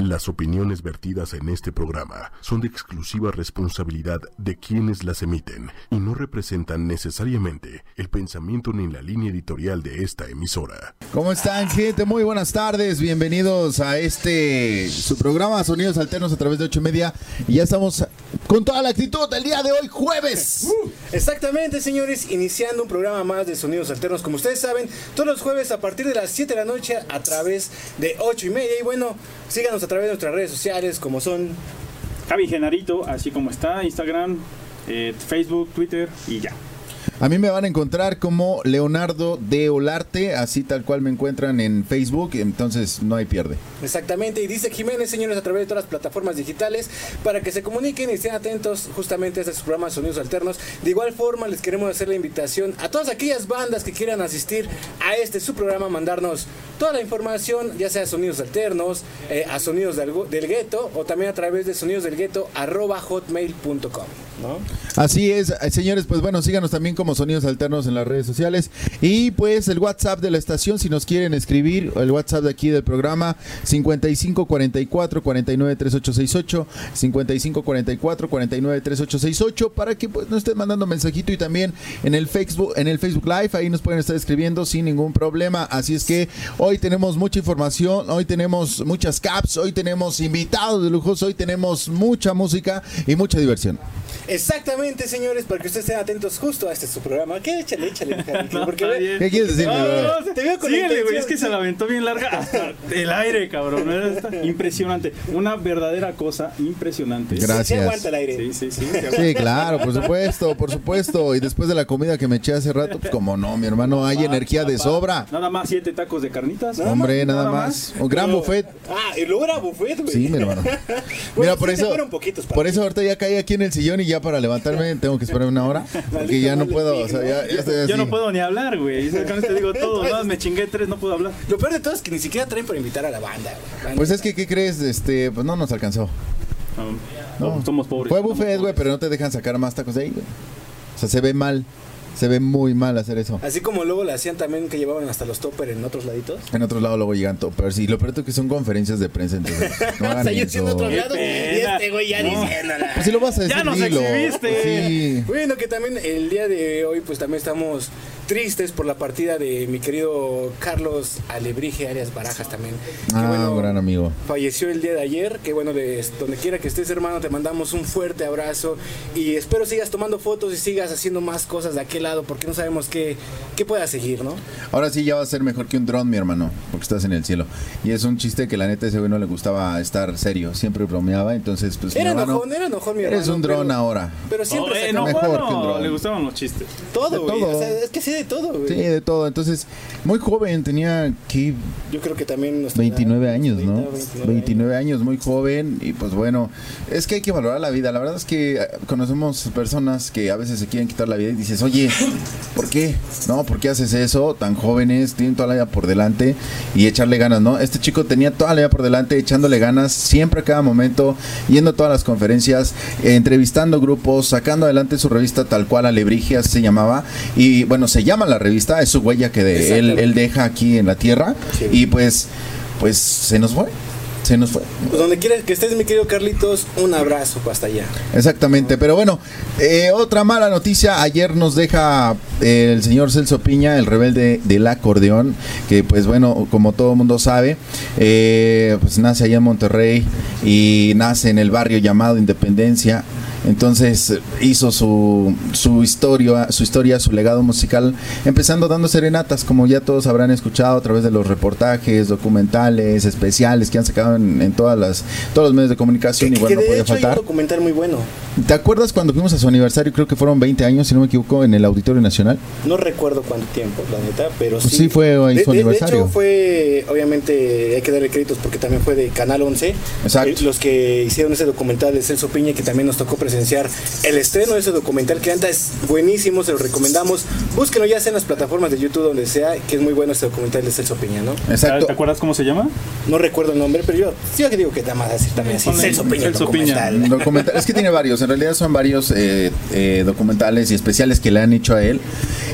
Las opiniones vertidas en este programa son de exclusiva responsabilidad de quienes las emiten y no representan necesariamente el pensamiento ni la línea editorial de esta emisora. ¿Cómo están, gente? Muy buenas tardes. Bienvenidos a este su programa Sonidos Alternos a través de ocho y media. Y ya estamos con toda la actitud del día de hoy, jueves. Uh, exactamente, señores, iniciando un programa más de Sonidos Alternos. Como ustedes saben, todos los jueves a partir de las 7 de la noche a través de ocho y media. Y bueno, síganos a través de nuestras redes sociales como son Javi Genarito, así como está, Instagram, eh, Facebook, Twitter y ya. A mí me van a encontrar como Leonardo de Olarte, así tal cual me encuentran en Facebook, entonces no hay pierde. Exactamente, y dice Jiménez, señores, a través de todas las plataformas digitales, para que se comuniquen y estén atentos justamente a estos programas Sonidos Alternos. De igual forma, les queremos hacer la invitación a todas aquellas bandas que quieran asistir a este su programa, mandarnos toda la información, ya sea Sonidos Alternos, eh, a Sonidos del, del Gueto, o también a través de Sonidos Así es, eh, señores, pues bueno, síganos también como Sonidos Alternos en las redes sociales. Y pues el WhatsApp de la estación, si nos quieren escribir, el WhatsApp de aquí del programa, 5544 49 3868, 5544 49 3868, para que pues nos estén mandando mensajito y también en el Facebook, en el Facebook Live, ahí nos pueden estar escribiendo sin ningún problema. Así es que hoy tenemos mucha información, hoy tenemos muchas caps, hoy tenemos invitados de lujos, hoy tenemos mucha música y mucha diversión. Exactamente, señores, para que ustedes estén atentos justo a este su programa. ¿Qué? Échale, échale. No, porque ve-. ¿Qué quieres decirme? No, bro? no, no, Te veo con síguele, güey, intención. es que se la aventó bien larga hasta el aire, cabrón. Está impresionante. Una verdadera cosa impresionante. Gracias. Sí aguanta el aire. Sí, sí, sí. Sí, claro, por supuesto, por supuesto. Y después de la comida que me eché hace rato, pues como no, mi hermano, hay energía de sobra. Nada más siete tacos de carnitas. Hombre, nada más. Un gran Pero- buffet. Ah, y luego era buffet, güey. Sí, mi hermano. Bueno, Mira, por se eso, fueron poquitos para por eso ahorita ya caí aquí en el sillón y ya para levantarme tengo que esperar una hora. Porque ya no puedo, o sea, ya, ya estoy así. Yo no puedo ni hablar, güey. Digo todo. Nada más me chingué tres, no puedo hablar. Lo peor de todo es que ni siquiera traen para invitar a la banda. güey. Pues es que, ¿qué crees? Este, pues no nos alcanzó. No, No. somos pobres. Fue buffet, güey, pero no te dejan sacar más tacos de ahí, güey. O sea, se ve mal. Se ve muy mal hacer eso. Así como luego le hacían también que llevaban hasta los topper en otros laditos. En otros lados luego llegan toppers y lo peor es que son conferencias de prensa, entonces no O hagan sea, yo siendo otro lado y este güey ya No. diciéndola. Pues si lo vas a decir, Ya nos dilo. exhibiste. Sí. Bueno, que también el día de hoy pues también estamos tristes por la partida de mi querido Carlos Alebrije, alias Barajas también. Que, Ah, bueno, gran amigo. Falleció el día de ayer, que bueno, de donde quiera que estés hermano, te mandamos un fuerte abrazo y espero sigas tomando fotos y sigas haciendo más cosas de aquel lado porque no sabemos qué, qué pueda seguir, ¿no? Ahora sí ya va a ser mejor que un dron, mi hermano, porque estás en el cielo. Y es un chiste que la neta a ese güey no le gustaba estar serio, siempre bromeaba, entonces pues mi Era hermano, enojón, era enojón mi Eres hermano, un dron pero- ahora. Pero siempre Oh, eh, no, Mejor bueno, que un dron. le gustaban los chistes. todo, güey. todo. O sea, es que sí de todo, güey. Sí, de todo. Entonces, muy joven, tenía que Yo creo que también nuestra 29 edad, años, 30, ¿no? 29 29 años, muy joven y pues bueno, es que hay que valorar la vida. La verdad es que eh, conocemos personas que a veces se quieren quitar la vida y dices, oye, ¿por qué? No, ¿por qué haces eso? Tan jóvenes, tienen toda la vida por delante y echarle ganas, ¿no? Este chico tenía toda la vida por delante, echándole ganas, siempre a cada momento, yendo a todas las conferencias, eh, entrevistando grupos, sacando adelante su revista tal cual, Alebrigia se llamaba. Y bueno, se llama la revista, es su huella que de él, él deja aquí en la tierra. Sí. Y pues, pues se nos fue. Se nos fue. Pues donde quieras que estés, mi querido Carlitos, un abrazo hasta allá. Exactamente, pero bueno, eh, otra mala noticia, ayer nos deja eh, el señor Celso Piña, el rebelde del acordeón, que pues bueno, como todo mundo sabe, eh, pues nace allá en Monterrey y nace en el barrio llamado Independencia. Entonces hizo su, su historia, su historia, su legado musical, empezando dando serenatas, como ya todos habrán escuchado a través de los reportajes, documentales, especiales que han sacado en, en todas las, todos los medios de comunicación Que- bueno, que no de podía hecho hay un faltar. documental muy bueno. ¿Te acuerdas cuando fuimos a su aniversario? Creo que fueron 20 años, si no me equivoco, en el Auditorio Nacional. No recuerdo cuánto tiempo, la neta, pero Pues sí. sí fue de, su de- de aniversario. hecho, fue, obviamente, hay que darle créditos porque también fue de Canal 11. Exacto. Eh, Los que hicieron ese documental de Celso Piña, que también nos tocó presenciar el estreno de ese documental, que anda es buenísimo, se lo recomendamos. Búsquenlo ya sea en las plataformas de YouTube, donde sea, que es muy bueno este documental de Celso Piña, ¿no? Exacto. ¿Te acuerdas cómo se llama? No recuerdo el nombre, pero yo sí que digo que nada más decir también así. Celso Piña, el Celso Piña. documental. Documental- es que tiene varios, en realidad son varios eh, eh, documentales y especiales que le han hecho a él.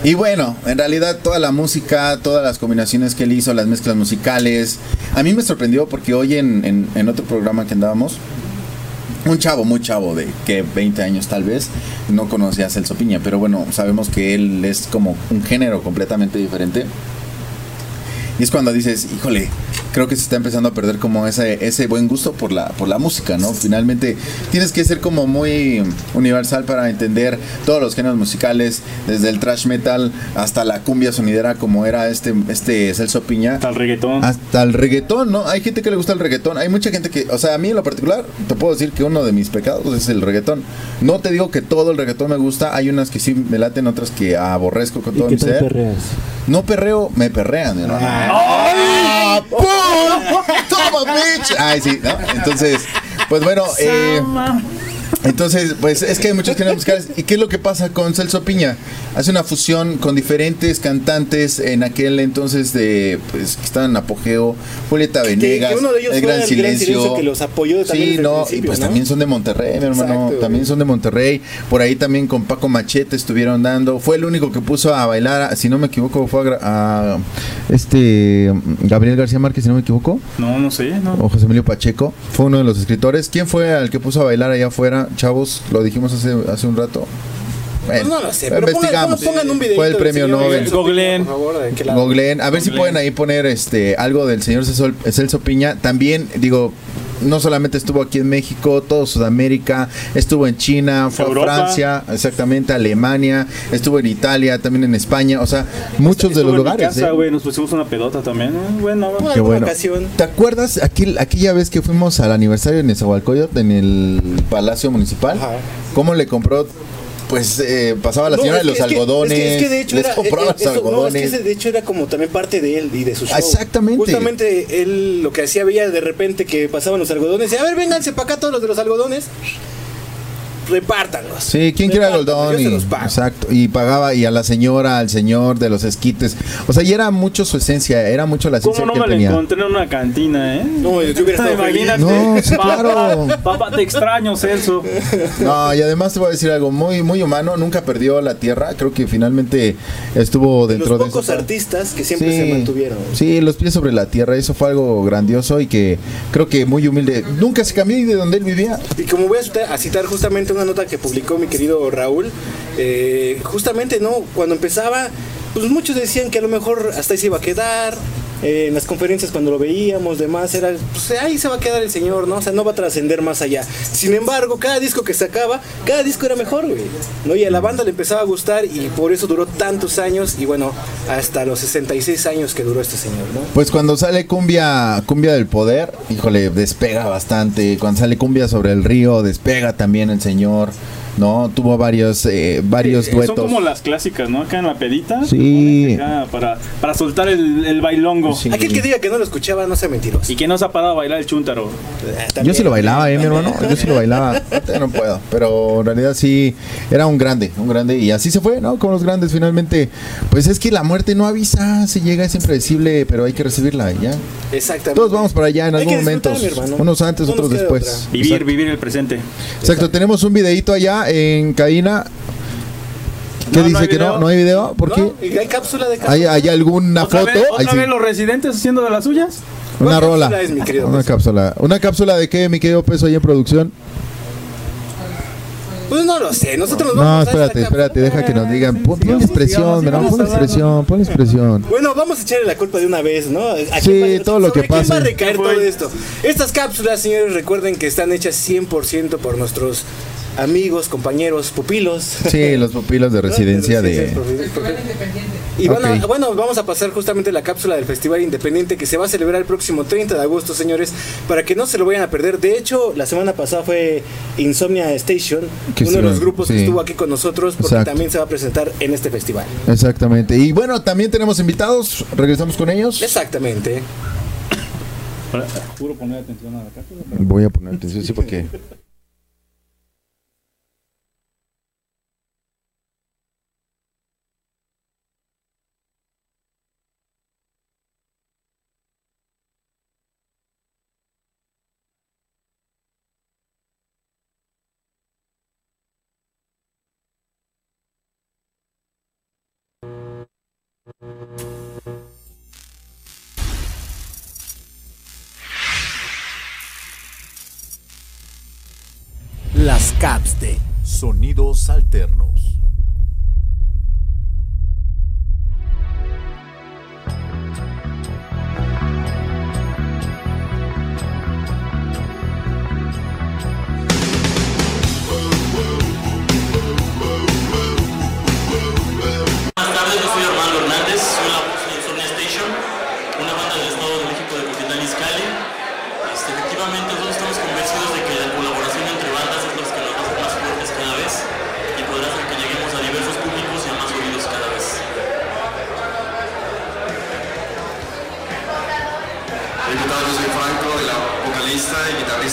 Y bueno, en realidad toda la música, todas las combinaciones que él hizo, las mezclas musicales, a mí me sorprendió porque hoy en, en- en otro programa que andábamos, un chavo, muy chavo, de que 20 años tal vez, no conocía a Celso Piña, pero bueno, sabemos que él es como un género completamente diferente. Y es cuando dices, híjole, creo que se está empezando a perder como ese, ese buen gusto por la, por la música, ¿no? Finalmente tienes que ser como muy universal para entender todos los géneros musicales, desde el thrash metal hasta la cumbia sonidera como era este, este Celso Piña. Hasta el reggaetón. Hasta el reggaetón, ¿no? Hay gente que le gusta el reggaetón. Hay mucha gente que, o sea, a mí en lo particular, te puedo decir que uno de mis pecados es el reggaetón. No te digo que todo el reggaetón me gusta. Hay unas que sí me laten, otras que aborrezco con todo mi ser. No perreo, me perrean, ¿no? ¡Ah! ¡Pum! ¡Toma, bitch! Ay, sí, ¿no? Entonces, pues bueno, eh, entonces, pues es que hay muchos géneros musicales. ¿Y qué es lo que pasa con Celso Piña? Hace una fusión con diferentes cantantes en aquel entonces de, pues, que estaban en apogeo. Julieta Que- Venegas, que uno de ellos El Gran el Silencio. que los apoyó también Sí, desde el no, y pues ¿no? también son de Monterrey, mi hermano. Exacto, también güey. son de Monterrey. Por ahí también con Paco Machete estuvieron dando. Fue el único que puso a bailar, si no me equivoco, fue a, a este Gabriel García Márquez, si no me equivoco No, no sé, no. o José Emilio Pacheco, fue uno de los escritores. ¿Quién fue al que puso a bailar allá afuera? Chavos, lo dijimos hace, hace un rato. Bueno, no lo sé, pero investigamos. pongan- pongan un video. Fue el premio Nobel. Lado. Googleen. A ver si Googleen. pueden ahí poner este algo del señor Celso, Celso Piña. También, digo, no solamente estuvo aquí en México, todo Sudamérica, estuvo en China, fue Europa. a Francia, exactamente, Alemania, estuvo en Italia, también en España, o sea, muchos de los en mi lugares. casa, ¿eh? güey, nos pusimos una pedota también. Bueno, Una Qué bueno. ocasión. ¿Te acuerdas aquel, aquella vez que fuimos al aniversario en Nezahualcóyotl, en el Palacio Municipal? Ajá. ¿Cómo le compró? Pues eh, pasaba la señora de los que- algodones. Es que, es que de hecho les era, compraba eh, los eso- no, es algodones. que de hecho era como también parte de él y de su show. Exactamente. Justamente él lo que hacía veía de repente que pasaban los algodones y a ver, vénganse para acá todos los de los algodones. Repártanlos. Sí, ¿quién quiere Repártanlos, algodón? Yo se Y, los pago. exacto. Y pagaba, y a la señora, al señor de los esquites. O sea, y era mucho su esencia, era mucho la ¿Cómo esencia no que me la tenía. encontré en una cantina, eh? No, yo hubiera estado. Imagínate. No, sí, Papá, claro. Papá, te extraño, Celso. No, y además te voy a decir algo muy, muy humano. Nunca perdió la tierra. Creo que finalmente estuvo De dentro los de pocos eso. artistas que siempre se mantuvieron. Sí, los pies sobre la tierra, eso fue algo grandioso y que creo que muy humilde. Nunca se cambió de donde él vivía. Y como voy a citar, a citar justamente una nota que publicó mi querido Raúl, eh, justamente, ¿no? Cuando empezaba, pues muchos decían que a lo mejor hasta ahí se iba a quedar. Eh, en las conferencias cuando lo veíamos, demás, era, pues ahí se va a quedar el señor, ¿no? O sea, no va a trascender más allá. Sin embargo, cada disco que sacaba, cada disco era mejor, güey. ¿no? Y a la banda le empezaba a gustar y por eso duró tantos años y bueno, hasta los 66 años que duró este señor, ¿no? Pues cuando sale cumbia, cumbia del poder, híjole, despega bastante. Cuando sale cumbia sobre el río, despega también el señor. ¿No? Tuvo varios, eh, varios Eh, duetos. Son como las clásicas, ¿no? Acá en la pedita. Sí. Para, para soltar el, el bailongo. Sí. Aquel que diga que no lo escuchaba, no sea mentiroso. Y que no se ha parado a bailar el chúntaro. Yo sí lo bailaba, eh, mi hermano. Yo sí lo bailaba. No puedo. Pero en realidad sí era un grande, un grande. Y así se fue, ¿no? Con los grandes finalmente. Pues es que la muerte no avisa, se llega, es impredecible, pero hay que recibirla y ya. Exactamente. Todos vamos para allá en Hay algún momento. Unos antes, No otros después. otra. Vivir, Exacto. vivir el presente. Exacto, tenemos un videito allá en Caína. ¿Qué No, dice que no? video. ¿No hay video? ¿Por qué? ¿No? ¿Y hay cápsula de cápsula? ¿Hay, hay alguna ¿Otra foto? vez, Ahí otra sí. los residentes haciendo de las suyas? Una ¿Cuál rola. cápsula es, mi querido Una Peso? cápsula. ¿Una cápsula de qué, mi querido peso ahí en producción? Pues no lo sé, nosotros nos No, vamos a esta espérate, espérate, deja que nos digan. Pon, expresión, hablando. expresión, ponle expresión. Bueno, vamos a echarle la culpa de una vez, ¿no? ¿A quién Sí, va- todo lo que quién pase. va a recaer ¿Qué todo esto? Estas cápsulas, señores, recuerden que están hechas 100% por nuestros amigos, compañeros, pupilos. Sí, los pupilos de residencia de... Y van a- Ok. bueno, vamos a pasar justamente la cápsula del Festival Independiente que se va a celebrar el próximo 30 de agosto, señores, para que no se lo vayan a perder. De hecho, la semana pasada fue Insomnia Station, Que uno de los grupos que estuvo aquí con nosotros, porque Exacto. también se va a presentar en este festival. Exactamente. Y bueno, también tenemos invitados. Regresamos con ellos. Exactamente. Juro poner atención a la cápsula. Voy a poner atención, sí, porque... las caps de Sonidos Alternos.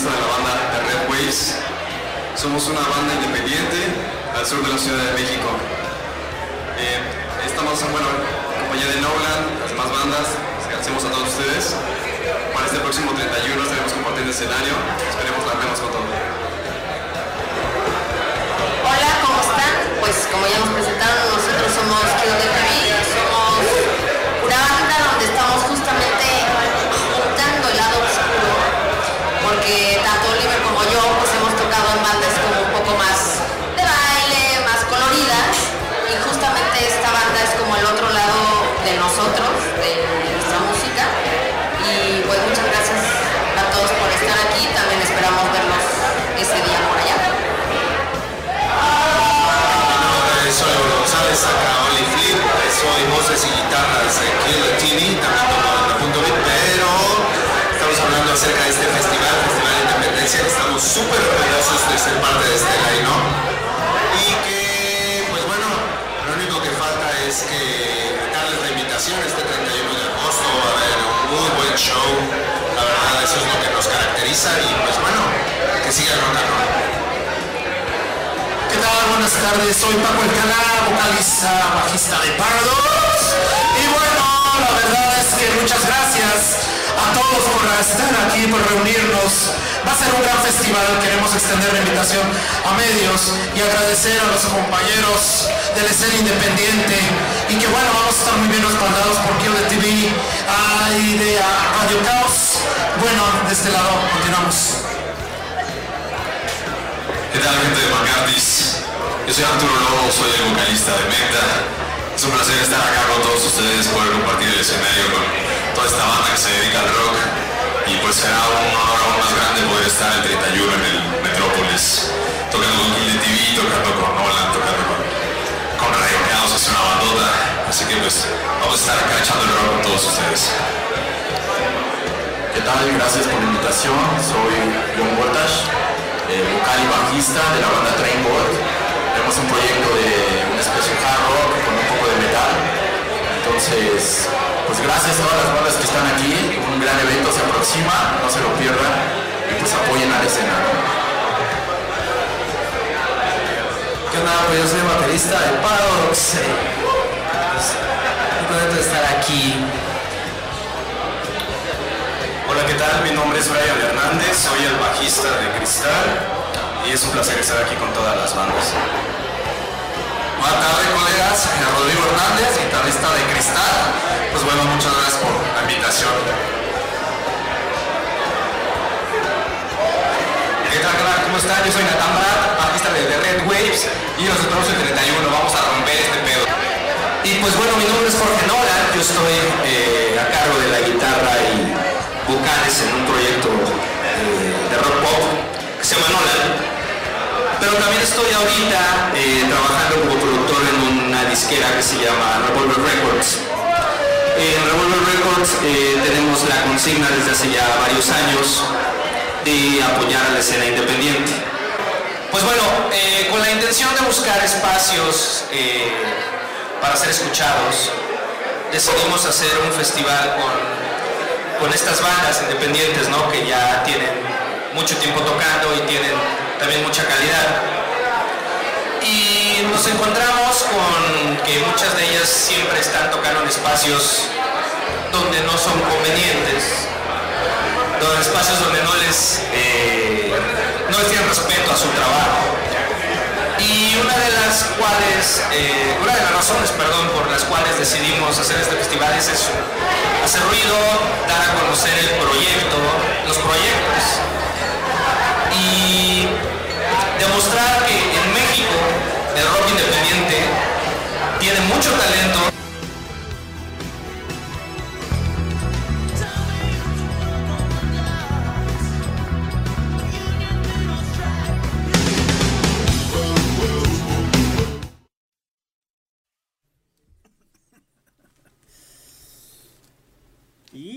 De la banda The Red Waves. Somos una banda independiente al sur de la Ciudad de México. Eh, estamos en bueno, en compañía de Nolan, las demás bandas, les agradecemos a todos ustedes. Para este próximo 31 estaremos compartiendo escenario, esperemos la vemos con todo. Hola, ¿cómo están? Pues como ya nos presentaron, nosotros somos Kill the TV, porque tanto Oliver como yo pues hemos tocado en bandas como un poco más de baile, más coloridas, y justamente esta banda es como el otro lado de nosotros, de nuestra música, y pues muchas gracias a todos por estar aquí, también esperamos verlos ese día por allá. Oliver González, acá Oli Flip, soy voces y guitarras de Killer TV, también toco en punto pero estamos hablando acerca de este súper orgullosos de ser parte de este line y que, pues bueno, lo único que falta es que darles la invitación este 31 de agosto a ver un muy buen show, la verdad eso es lo que nos caracteriza y pues bueno, que siga el rock and roll. ¿Qué tal? Buenas tardes, soy Paco Alcalá, vocalista, bajista de Paradox. Y bueno, la verdad es que muchas gracias a todos por estar aquí, por reunirnos. Va a ser un gran festival, queremos extender la invitación a medios y agradecer a los compañeros de la escena independiente y que bueno, vamos a estar muy bien respaldados por the TV y de Radio Caos. Bueno, de este lado continuamos. ¿Qué tal gente de Macardis? Yo soy Arturo Lobo, soy el vocalista de Mecta. Es un placer estar acá con todos ustedes, poder compartir el escenario con toda esta banda que se dedica al rock. Y pues será un honor aún más grande poder estar el 31 en el Metrópolis, tocando con Kill TV, tocando con Nolan, tocando con, con Radio es una bandota. Así que pues vamos a estar acá echando el rock con todos ustedes. ¿Qué tal? Gracias por la invitación. Soy John Voltash, eh, vocal y bajista de la banda Trainboard. Tenemos un proyecto de una especie de rock con un poco de metal. Entonces, pues gracias a todas las bandas que están aquí. Un gran evento se aproxima, no se lo pierdan y pues apoyen a la escena. ¿Qué onda? Pues yo soy baterista de Paradox. eh, pues, muy contento de estar aquí. Hola, ¿qué tal? Mi nombre es Brian Hernández, soy el bajista de Cristal y es un placer estar aquí con todas las bandas. Buenas tardes, colegas. Rodrigo Hernández, guitarrista de Cristal. Pues bueno, muchas gracias por la invitación. ¿Qué tal? ¿Cómo están? Yo soy Nathan Brad, bajista de Red Waves y nos encontramos el 31. Vamos a romper este pedo. Y pues bueno, mi nombre es Jorge Nolan. Yo estoy eh, a cargo de la guitarra y vocales en un proyecto eh, de rock pop que se llama Nolan. Pero también estoy ahorita eh, trabajando como productor en una disquera que se llama Revolver Records. En Revolver Records eh, tenemos la consigna desde hace ya varios años de apoyar a la escena independiente. Pues bueno, eh, con la intención de buscar espacios para ser escuchados, decidimos hacer un festival con, con estas bandas independientes, ¿no? Que ya tienen mucho tiempo tocando y tienen también mucha calidad. Y nos encontramos con que muchas de ellas siempre están tocando en espacios donde no son convenientes, donde espacios donde no les, eh, no les tienen respeto a su trabajo. Y una de las cuales, eh, una de las razones, perdón, por las cuales decidimos hacer este festival es eso, hacer ruido, dar a conocer el proyecto, los proyectos. Y demostrar que en México el rock independiente tiene mucho talento.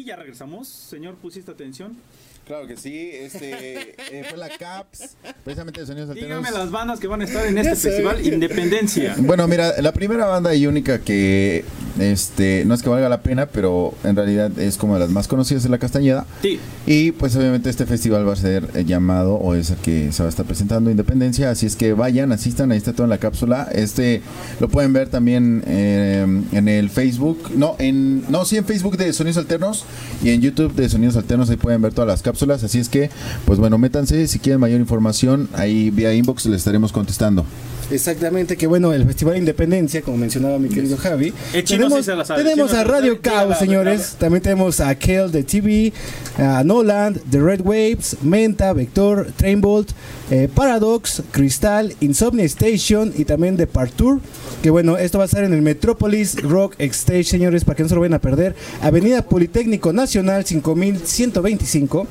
Ya regresamos. Señor, ¿pusiste atención? Claro que sí, este eh, fue la CAPS, precisamente de Sonidos Alternos. Dígame las bandas que van a estar en este festival Independencia. Bueno, mira, la primera banda y única que este no es que valga la pena, pero en realidad es como de las más conocidas de la Castañeda. Sí. Y pues obviamente este festival va a ser eh, llamado o es el que se va a estar presentando Independencia, así es que vayan, asistan, ahí está todo en la cápsula. Este lo pueden ver también eh, en el Facebook, no, en no, sí en Facebook de Sonidos Alternos y en YouTube de Sonidos Alternos ahí pueden ver todas las cápsulas, así es que pues bueno, métanse si quieren mayor información, ahí vía inbox les estaremos contestando. Exactamente, que bueno, el Festival Independencia, como mencionaba mi querido Javi. El chino tenemos sí se la sabe. tenemos chino a Radio Dígala, señores. También tenemos a Kel de TV, a Noland, The Red Waves, Menta, Vector, Trainbolt, eh, Paradox, Crystal, Insomnia Station y también The Partour. Que bueno, esto va a estar en el Metropolis Rock Stage, señores, para que no se lo vayan a perder. Avenida Politécnico Nacional 5125,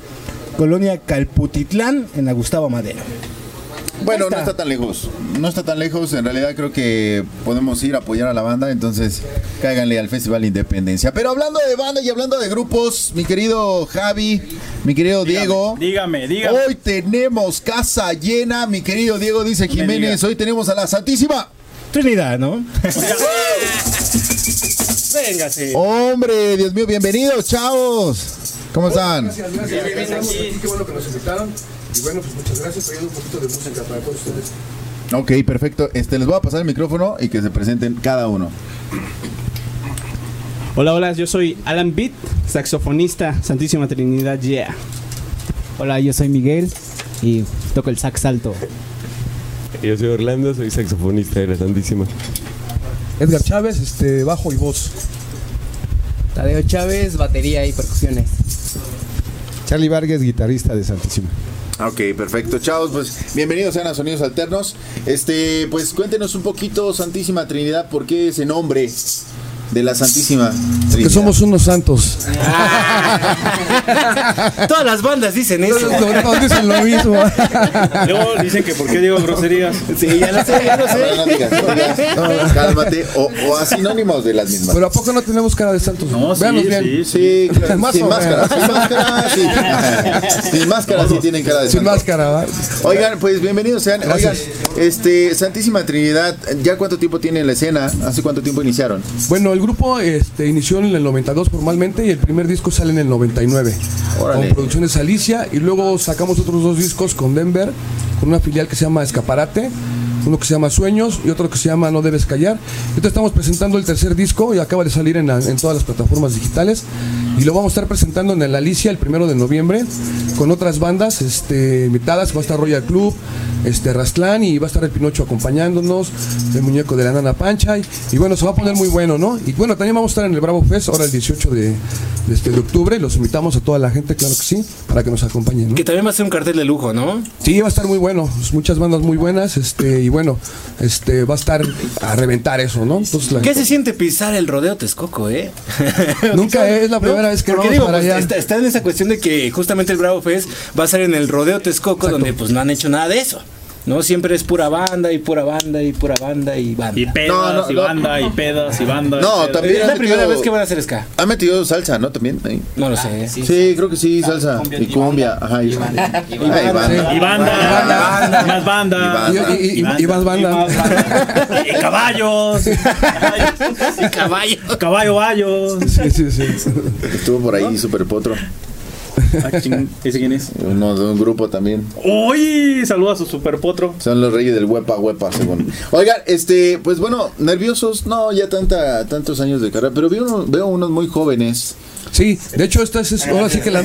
Colonia Calputitlán, en la Gustavo Madero. Bueno, no está. tan lejos. No está tan lejos. En realidad creo que podemos ir a apoyar a la banda. Entonces, cáiganle al Festival Independencia. Pero hablando de banda y hablando de grupos, mi querido Javi, mi querido Diego. Dígame, dígame. Hoy tenemos casa llena, mi querido Diego, dice Jiménez. Hoy tenemos a la Santísima. Trinidad, ¿no? Véngase. Hombre, Dios mío, bienvenidos, chavos. ¿Cómo están? Gracias, gracias. Qué bueno que nos invitaron. Y bueno, pues muchas gracias. Trayendo un poquito de música para todos ustedes. Ok, perfecto. Este, les voy a pasar el micrófono y que se presenten cada uno. Hola, hola, yo soy Alan Beat, saxofonista, Santísima Trinidad, yeah. Hola, yo soy Miguel y toco el sax alto. Yo soy Orlando, soy saxofonista de la Santísima. Edgar Chávez, este, bajo y voz. Tadeo Chávez, batería y percusiones. Charlie Vargas, guitarrista de Santísima. Ok, perfecto, chavos, pues bienvenidos sean a Sonidos Alternos. Este, pues cuéntenos un poquito, Santísima Trinidad, ¿por qué ese nombre de la Santísima Que Trinidad? somos unos santos. Todas las bandas dicen eso. Todos todos dicen lo mismo. Luego dicen que por qué digo groserías. Sí, ya lo sé, ya lo no sé. digas, no digas. Cálmate, o, o a sinónimos de las mismas. Pero ¿a poco no tenemos cara de santos? No, sí, Véanos bien. sí, Sí, claro, Más sin o máscara, sin máscara, sí. Sin máscara sí tienen cara de Sin santo. máscara, ¿va? Oigan, pues bienvenidos sean. Oigan. Este, Santísima Trinidad, ¿ya cuánto tiempo tiene en la escena? ¿Hace cuánto tiempo iniciaron? Bueno, el grupo este, inició en el 92 formalmente y el primer disco sale en el 99. Órale. Con producciones Alicia y luego sacamos otros dos discos con Denver, con una filial que se llama Escaparate, uno que se llama Sueños y otro que se llama No Debes Callar. Ahorita estamos presentando el tercer disco y acaba de salir en, la- en todas las plataformas digitales y lo vamos a estar presentando en el Alicia el primero de noviembre con otras bandas este, invitadas. Va a estar Royal Club, este, Rastlán y va a estar el Pinocho acompañándonos, el muñeco de la Nana Pancha y, y bueno, se va a poner muy bueno, ¿no? Y bueno, también vamos a estar en el Bravo Fest ahora el 18 de, de este, de octubre. Los invitamos a toda la gente, claro que sí, para que nos acompañen, ¿no? Que también va a ser un cartel de lujo, ¿no? Sí, va a estar muy bueno, muchas bandas muy buenas, este, y bueno, este, va a estar a reventar eso, ¿no? Entonces, la- ¿Qué se siente pisar el rodeo Texcoco, eh? Nunca es la primera vez que Porque vamos digo, para pues, allá. está, está en esa cuestión de que justamente el Bravo Fest va a ser en el rodeo Texcoco, donde pues no han hecho nada de eso. ¿No? Siempre es pura banda y pura banda y pura banda y banda. Y pedas, No, no, y no. banda, y pedas, y banda. y No, pedas. también es la primera metido- vez que van a hacer ska. Ha metido salsa, ¿no? También. ahí. No lo sé. Sí, creo que sí, salsa. Y cumbia. Ajá, y, Ay, Y banda, y más banda. Y, y- y- y más banda. Y caballos. Y caballo. Caballo bayos. Sí, sí, sí. Estuvo por ahí Super Potro. Ah, ¿Ese quién es? Uno de un grupo también. Uy, saluda a su super potro. Son los reyes del huepa huepa, según. Oigan, este, pues bueno, nerviosos, no, ya tanta, tantos años de carrera, pero veo, uno- veo unos muy jóvenes. Sí, de hecho esta es ahora sí que la,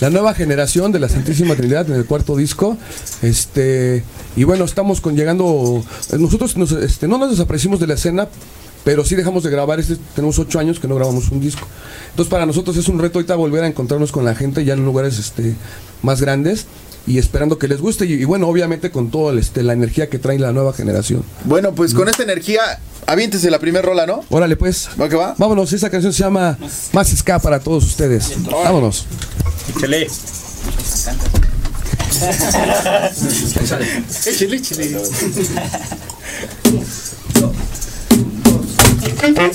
la nueva generación de la Santísima Trinidad en el cuarto disco. Este y bueno, estamos con llegando nosotros nos, este, no nos desaparecimos de la escena, pero sí dejamos de grabar, este, tenemos ocho años que no grabamos un disco. Entonces para nosotros es un reto ahorita volver a encontrarnos con la gente ya en lugares este, más grandes y esperando que les guste y, y bueno, obviamente con toda este, la energía que trae la nueva generación. Bueno, pues con esta energía, aviéntese la primera rola, ¿no? Órale pues. ¿Va que va? Vámonos, esa canción se llama Más Ska para todos ustedes. Vámonos. Échale. Échale, échale. Me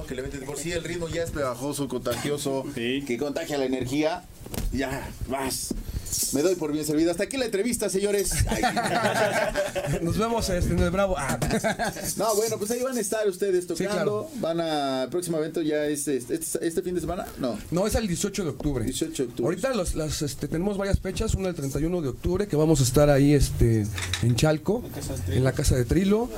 ¿no? Que le meten. Por sí, el ritmo ya es pegajoso, contagioso, que contagia la energía. Ya, vas. Me doy por bien servido. Hasta aquí la entrevista, señores. Ay. Nos vemos este, en el Bravo. Ah. No, bueno, pues ahí van a estar ustedes tocando. claro. Van a. El próximo evento ya es este, este, este fin de semana. No. No, es el 18 de octubre. 18 de octubre. Ahorita los, las, este, tenemos varias fechas, una el 31 de octubre, que vamos a estar ahí este, en Chalco, en la Casa de Trilo.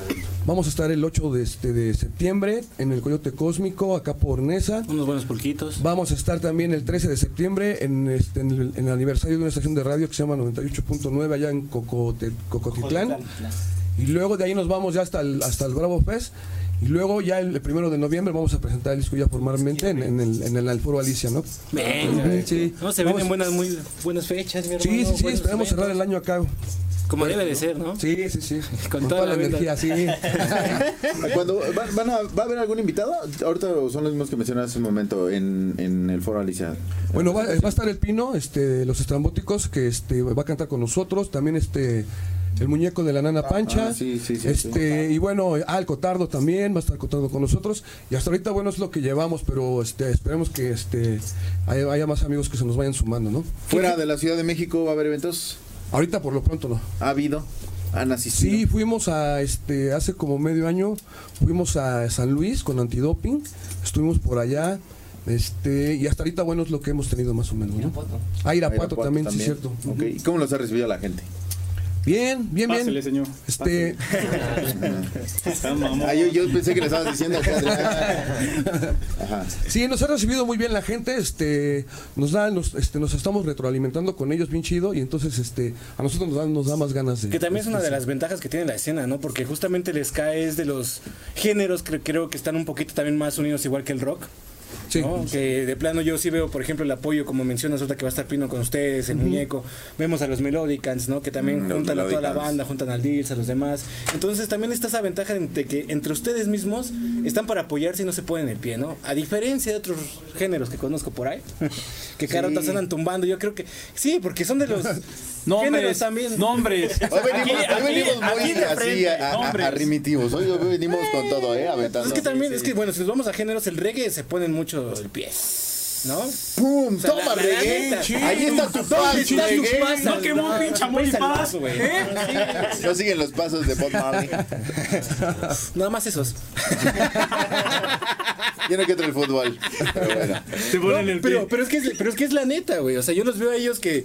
Vamos a estar el 8 de, este, de septiembre en el Coyote Cósmico, acá por Nesa. Unos buenos pulquitos. Vamos a estar también el 13 de septiembre en, este, en, el, en el aniversario de una estación de radio que se llama 98.9 allá en Cocote- Cocotitlán. Y luego de ahí nos vamos ya hasta el, hasta el Bravo Fest. Y luego ya el primero de noviembre vamos a presentar el disco ya formalmente en, en el, en el Foro Alicia, ¿no? Venga. Ujú, sí. No, se Vamos- vienen buenas, muy buenas fechas, mi hermano. Sí, sí, sí, esperamos cerrar el año acá. Como debe de ser, ¿no? Sí, sí, sí. Con toda la energía, sí. Cuando van, van a, ¿Va a haber algún invitado? Ahorita son los mismos que mencionaste hace un momento en, en el foro Alicia. Bueno, va, va a estar el Pino, este, los estrambóticos, que este, va a cantar con nosotros. También este, el muñeco de la nana Pancha. ah, sí, sí, sí, este, Y bueno, ah, el Cotardo también va a estar Cotardo con nosotros. Y hasta ahorita, bueno, es lo que llevamos, pero este, esperemos que este, haya, haya más amigos que se nos vayan sumando, ¿no? Fuera de la Ciudad de México va a haber eventos. Ahorita por lo pronto no. ¿Ha habido? ¿Han asistido? Sí, fuimos a este hace como medio año, fuimos a San Luis con antidoping, estuvimos por allá, este, y hasta ahorita bueno es lo que hemos tenido más o menos, ¿no? Ah, Irapuato, Irapuato también, sí es cierto. Ok, ¿Y cómo los ha recibido la gente? Bien, bien, bien. Pásele, señor. Este. Ah, yo, yo pensé que le estabas diciendo acá. Ajá. Sí, nos ha recibido muy bien la gente, este, nos da, nos, este, nos estamos retroalimentando con ellos bien chido y entonces, este, a nosotros nos da, nos da más ganas de. Que también es una de las ventajas que tiene la escena, ¿no? Porque justamente el ska es de los géneros que creo que están un poquito también más unidos igual que el rock. Sí. ¿no? Que de plano yo sí veo, por ejemplo, el apoyo, como mencionas, ahorita que va a estar Pino con ustedes, el Ujú. muñeco. Vemos a los Melodicans, ¿no? Que también Mm, los juntan a toda la banda, juntan al Dils, a los demás. Entonces también está esa ventaja de que entre ustedes mismos están para apoyarse y no se ponen el pie, ¿no? A diferencia de otros géneros que conozco por ahí, que cada Sí. rato andan tumbando. Yo creo que sí, porque son de los Nombres, géneros también. nombres. Hoy venimos, Aquí- hoy venimos aquí- muy aquí así a, a- a-. Hoy, hoy venimos con todo, ¿eh? Aventando. Es que también, Sí, es que bueno, si nos vamos a géneros, el reggae se ponen mucho el pie. ¿no? ¡Pum! O sea, ¡Toma, la- la reggae! neta. Ahí está tu ¿Dónde paso, están tus reggae. pasas? No quemó un pinche amor y Pasa el paz, güey. ¿eh? No siguen los pasos de Bob Marley. Nada más esos. Yo no quiero el fútbol. Pero bueno. Te ponen el pero, pie. pero es que es, pero es que es la neta, güey. O sea, yo los veo a ellos que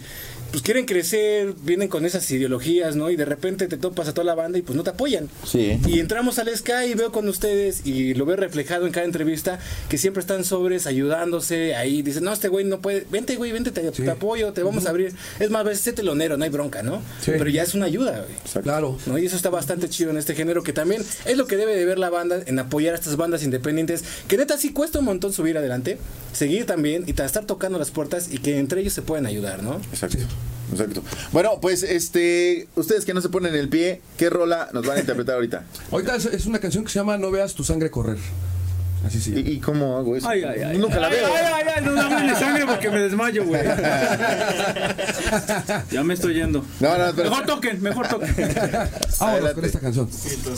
pues quieren crecer, vienen con esas ideologías, ¿no? Y de repente te topas a toda la banda y pues no te apoyan. Sí. Y entramos al Sky y veo con ustedes y lo veo reflejado en cada entrevista que siempre están sobres ayudándose ahí. Dicen, no, este güey no puede, vente güey, vente, te, te apoyo, te vamos a abrir. Es más, veces sé telonero, no hay bronca, ¿no? Sí. Pero ya es una ayuda, güey. Claro. ¿no? Y eso está bastante chido en este género, que también es lo que debe de ver la banda en apoyar a estas bandas independientes, que neta sí cuesta un montón subir adelante, seguir también y ta- estar tocando las puertas y que entre ellos se pueden ayudar, ¿no? Exacto. Exacto. Bueno, pues este, ustedes que no se ponen el pie, ¿qué rola nos van a interpretar ahorita? Ahorita es, es una canción que se llama No veas tu sangre correr. Así sí. ¿Y, y cómo hago eso? Ay, ay, ay. Nunca la veo. Ay, ay, ay, no dame sangre porque me desmayo, güey. ya me estoy yendo. No, no, pero- Mejor toquen, mejor toquen. Adelante. con esta canción. Huyendo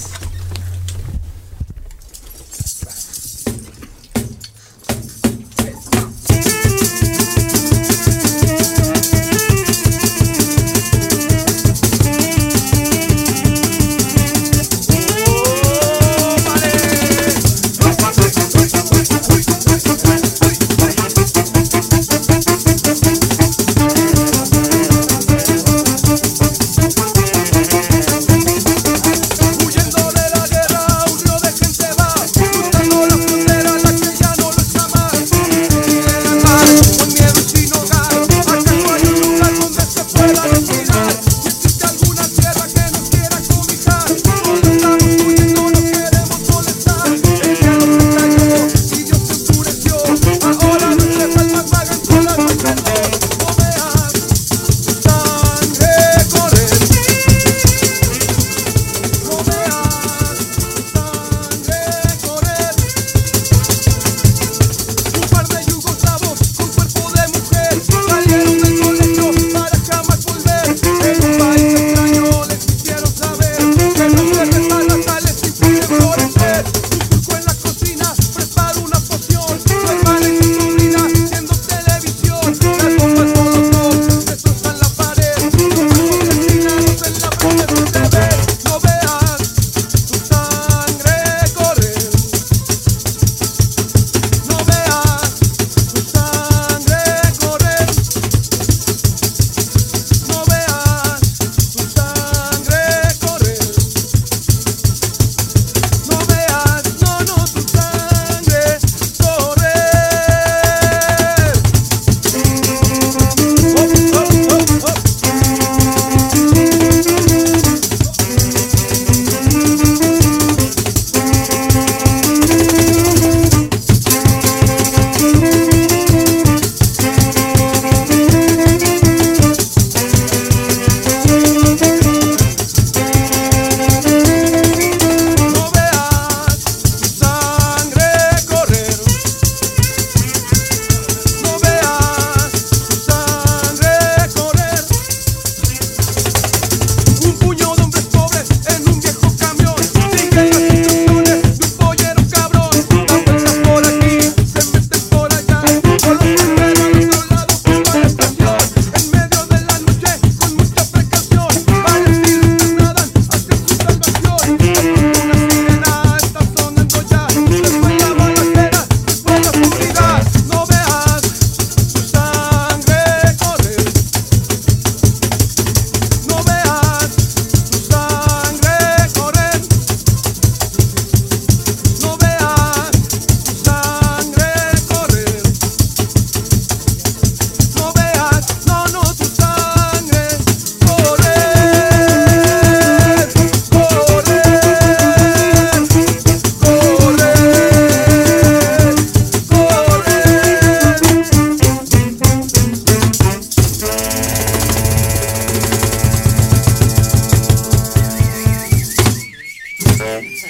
Yeah!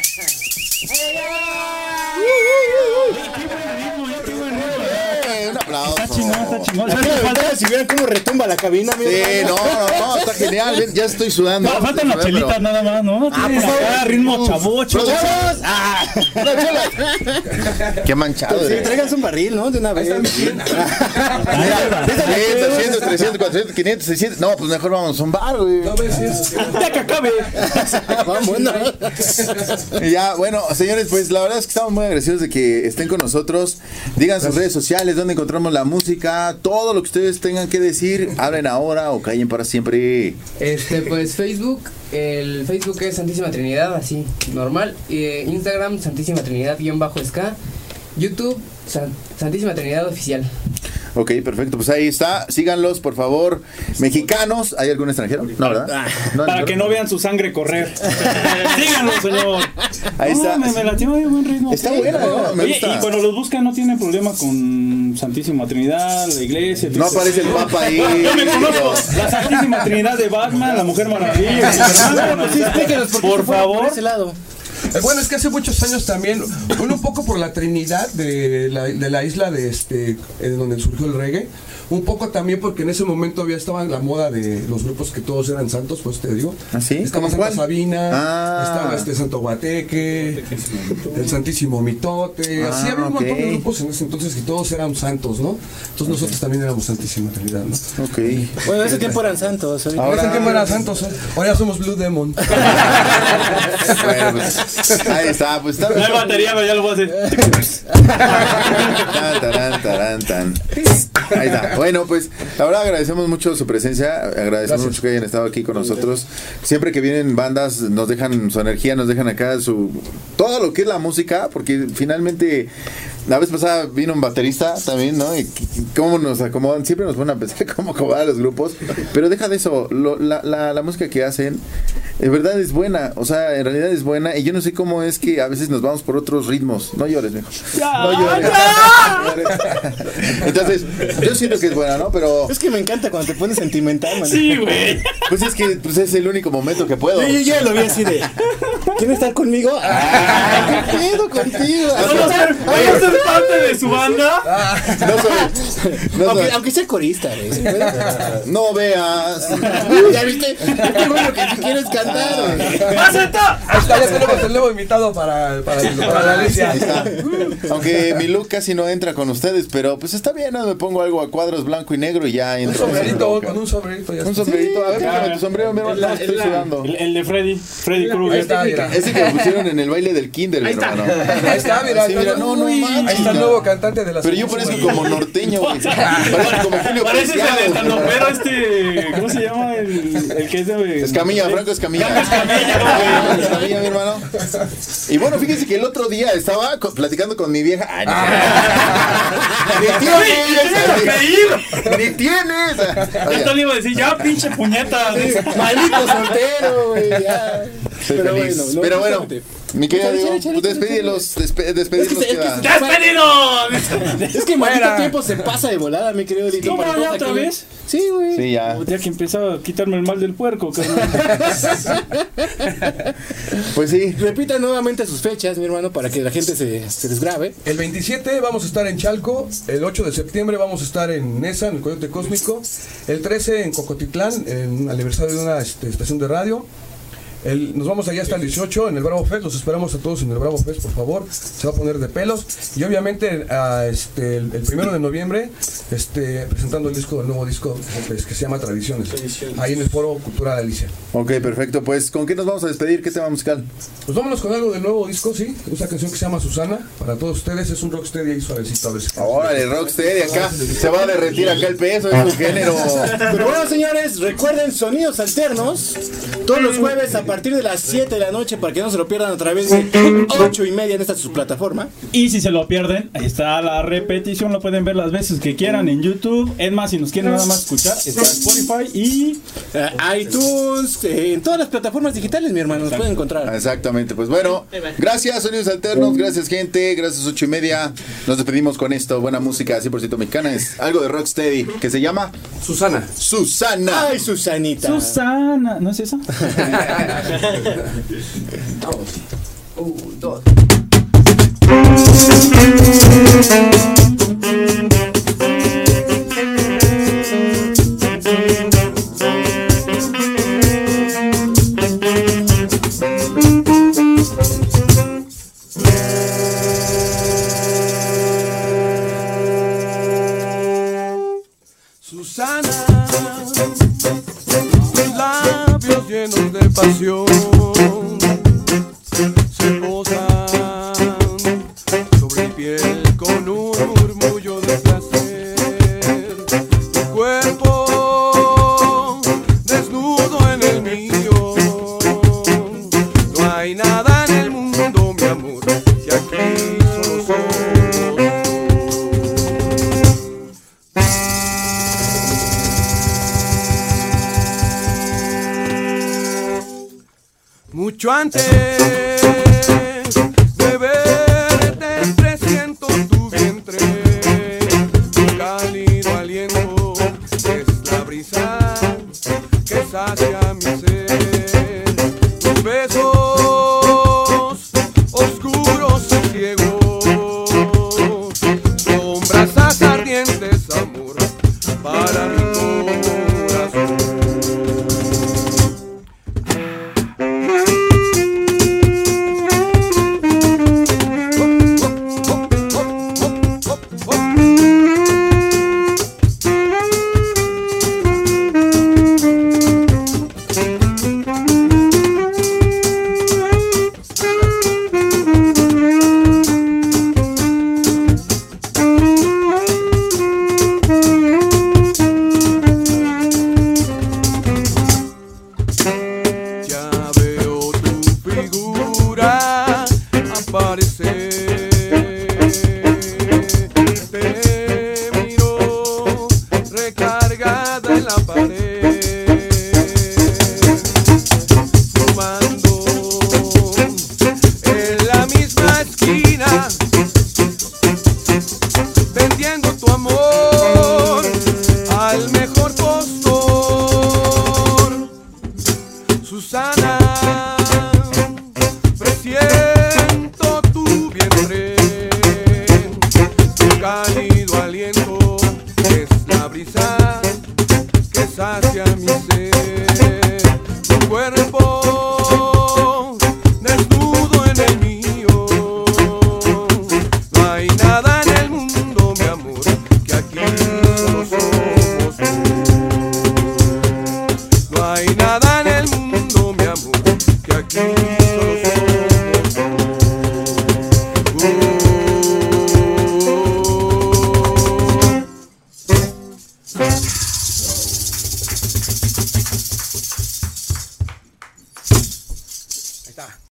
Chingón, si vieran cómo retumba la cabina, mi Sí, no, no, no, está genial. ya estoy sudando. No, faltan las chelitas nada más, ¿no? Ah, por favor. ritmo chavocho. ¡Ah! Qué manchado. Sí, tráiganse un barril, ¿no? De una vez. Mira, 300, 300, 400, 500, 600. No, pues mejor vamos a un bar, güey. No ves eso. Ya que acabe. Ya, bueno, señores, pues la verdad es que estamos muy agradecidos de que estén con nosotros. Digan sus redes sociales, dónde encontramos la música, todo lo que ustedes tengan que decir, hablen ahora o callen para siempre. Este, pues Facebook, el Facebook es Santísima Trinidad, así, normal. Eh, Instagram, Santísima Trinidad, guion bajo. YouTube, San- Santísima Trinidad Oficial. Ok, perfecto, pues ahí está. Síganlos, por favor. Mexicanos, ¿hay algún extranjero? No, ¿verdad? Ah, No, Para no. que no vean su sangre correr. Síganlo, señor. Ahí No, está. Me, me latió de buen ritmo. Está Sí. buena, ¿no? Me Oye, gusta. y cuando los buscan no tienen problema con Santísima Trinidad, la iglesia. No aparece el Papa ahí. Yo me conozco. La Santísima Trinidad de Batman, la Mujer Maravilla. Sí, explíquenos por, Por favor. Por ese lado. Eh, Bueno, es que hace muchos años también, uno un poco por la Trinidad de la, de la isla de este, en donde surgió el reggae, un poco también porque en ese momento había estaba la moda de los grupos que todos eran santos, pues te digo. ¿Ah, sí? Estaba ¿Cómo Santa cuál? Sabina, Ah. estaba este Santo Guateque, el Santísimo Mitote, Ah, así había un montón de grupos en ese entonces y todos eran santos, ¿no? Entonces nosotros también éramos Santísima Trinidad, ¿no? Ok. Bueno, en ese tiempo eran santos. ahorita- Ahora en ese tiempo eran santos, ¿eh? ahora somos Blue Demon. Bueno, pues, ahí está, pues está. No hay batería, pero ya lo voy a hacer. Tan, tan. Ahí está. Bueno, pues la verdad agradecemos mucho su presencia, agradecemos mucho que hayan estado aquí con nosotros. Siempre que vienen bandas nos dejan su energía, nos dejan acá su todo lo que es la música, porque finalmente la vez pasada vino un baterista también, ¿no? Y cómo nos acomodan, siempre nos ponen a pensar cómo acomodar a los grupos, pero deja de eso, lo- la, la, la música que hacen, en verdad es buena, o sea, en realidad es buena, y yo no sé cómo es que a veces nos vamos por otros ritmos, no llores, mijo. No llores. Entonces, yo siento que es buena, ¿no? Pero. Es que me encanta cuando te pones sentimental, man. Sí, güey. Pues es que pues es el único momento que puedo. Yo, yo ya lo vi así de. ¿Quieren estar conmigo? ¡Ah! ¿Qué pedo contigo? ¿Vamos a ser, vamos a ser parte de su banda? No soy. No, aunque, soy- aunque sea corista, güey. no veas. ¿Ya viste? Qué bueno que si quieres cantar, güey. ¡Acepta! Ahí está, ya tenemos el nuevo invitado para, para, para la Alicia. Ahí está. Aunque mi look casi no entra con ustedes, pero pues está bien, ¿no? Me pongo algo a cuadros blanco y negro y ya Un sombrerito, con un sombrerito ya Un sombrerito. A ver, tu sombrero, mi hermano. Estoy sudando. El, el de Freddy, Freddy Krueger. Ese que me pusieron en el baile del kinder, mi hermano. Ahí está, mira. Sí, mira, no, manches, Ahí está el nuevo cantante de la Pero yo parezco como norteño, güey. Parezco como Julio Pareces el Preciado, de güey. Tandopero este. ¿Cómo se llama? El, el que es de. Escamilla, Franco Escamilla. Escamilla, güey. Escamilla, mi hermano. Y bueno, fíjense que el otro día estaba platicando con mi vieja. Ay, no. Ni tienes, ni tienes. Esto le iba a decir, ya pinche puñeta. Maldito soltero, güey. Pero feliz. bueno, no, Pero bueno, mi querida Diego, échale, pues échale, despedilos, despe- despedirnos Es que- es queda. que- ¡Despedido! Es que maldito tiempo se pasa de volada, mi querido Lito. ¿Cómo, ya otra vez? Sí, güey. Sí, ya. Ya que empezaba a quitarme el mal del puerco. Pues sí. Repita nuevamente sus fechas, mi hermano, para que la gente se, se desgrabe. El 27 vamos a estar en Chalco, el 8 de septiembre vamos a estar en Nesa, en el Coyote Cósmico, el 13 en Cocotitlán, en un aniversario de una este, estación de radio. El- nos vamos allá hasta el 18 en el Bravo Fest, los esperamos a todos en el Bravo Fest, por favor, se va a poner de pelos. Y obviamente a, este, el, el primero de noviembre este, presentando el disco, el nuevo disco pues, que se llama Tradiciones, ahí en el Foro Cultural Alicia. Ok, perfecto. Pues, ¿con qué nos vamos a despedir? ¿Qué tema musical? Pues vámonos con algo del nuevo disco, sí, una canción que se llama Susana, para todos ustedes, es un rocksteady ahí suavecito a ver si- Órale, Rocksteady acá. Se va a derretir acá el peso, es su género. Pero bueno, señores, recuerden Sonidos Alternos todos los jueves a partir de las 7 de la noche para que no se lo pierdan a través de 8 y media en esta su plataforma. Y si se lo pierden, ahí está la repetición, lo pueden ver las veces que quieran en YouTube. Es más, si nos quieren nada más escuchar, está Spotify y Eh, iTunes, eh, en todas las plataformas digitales, mi hermano, nos pueden encontrar. Exactamente, pues bueno, gracias Sonidos Alternos, gracias gente, gracias ocho y media. Nos despedimos con esto, buena música 100% mexicana, es algo de Rocksteady que se llama Susana. Susana. Ay, Susanita. Susana. ¿No es esa? Un, dos. Mucho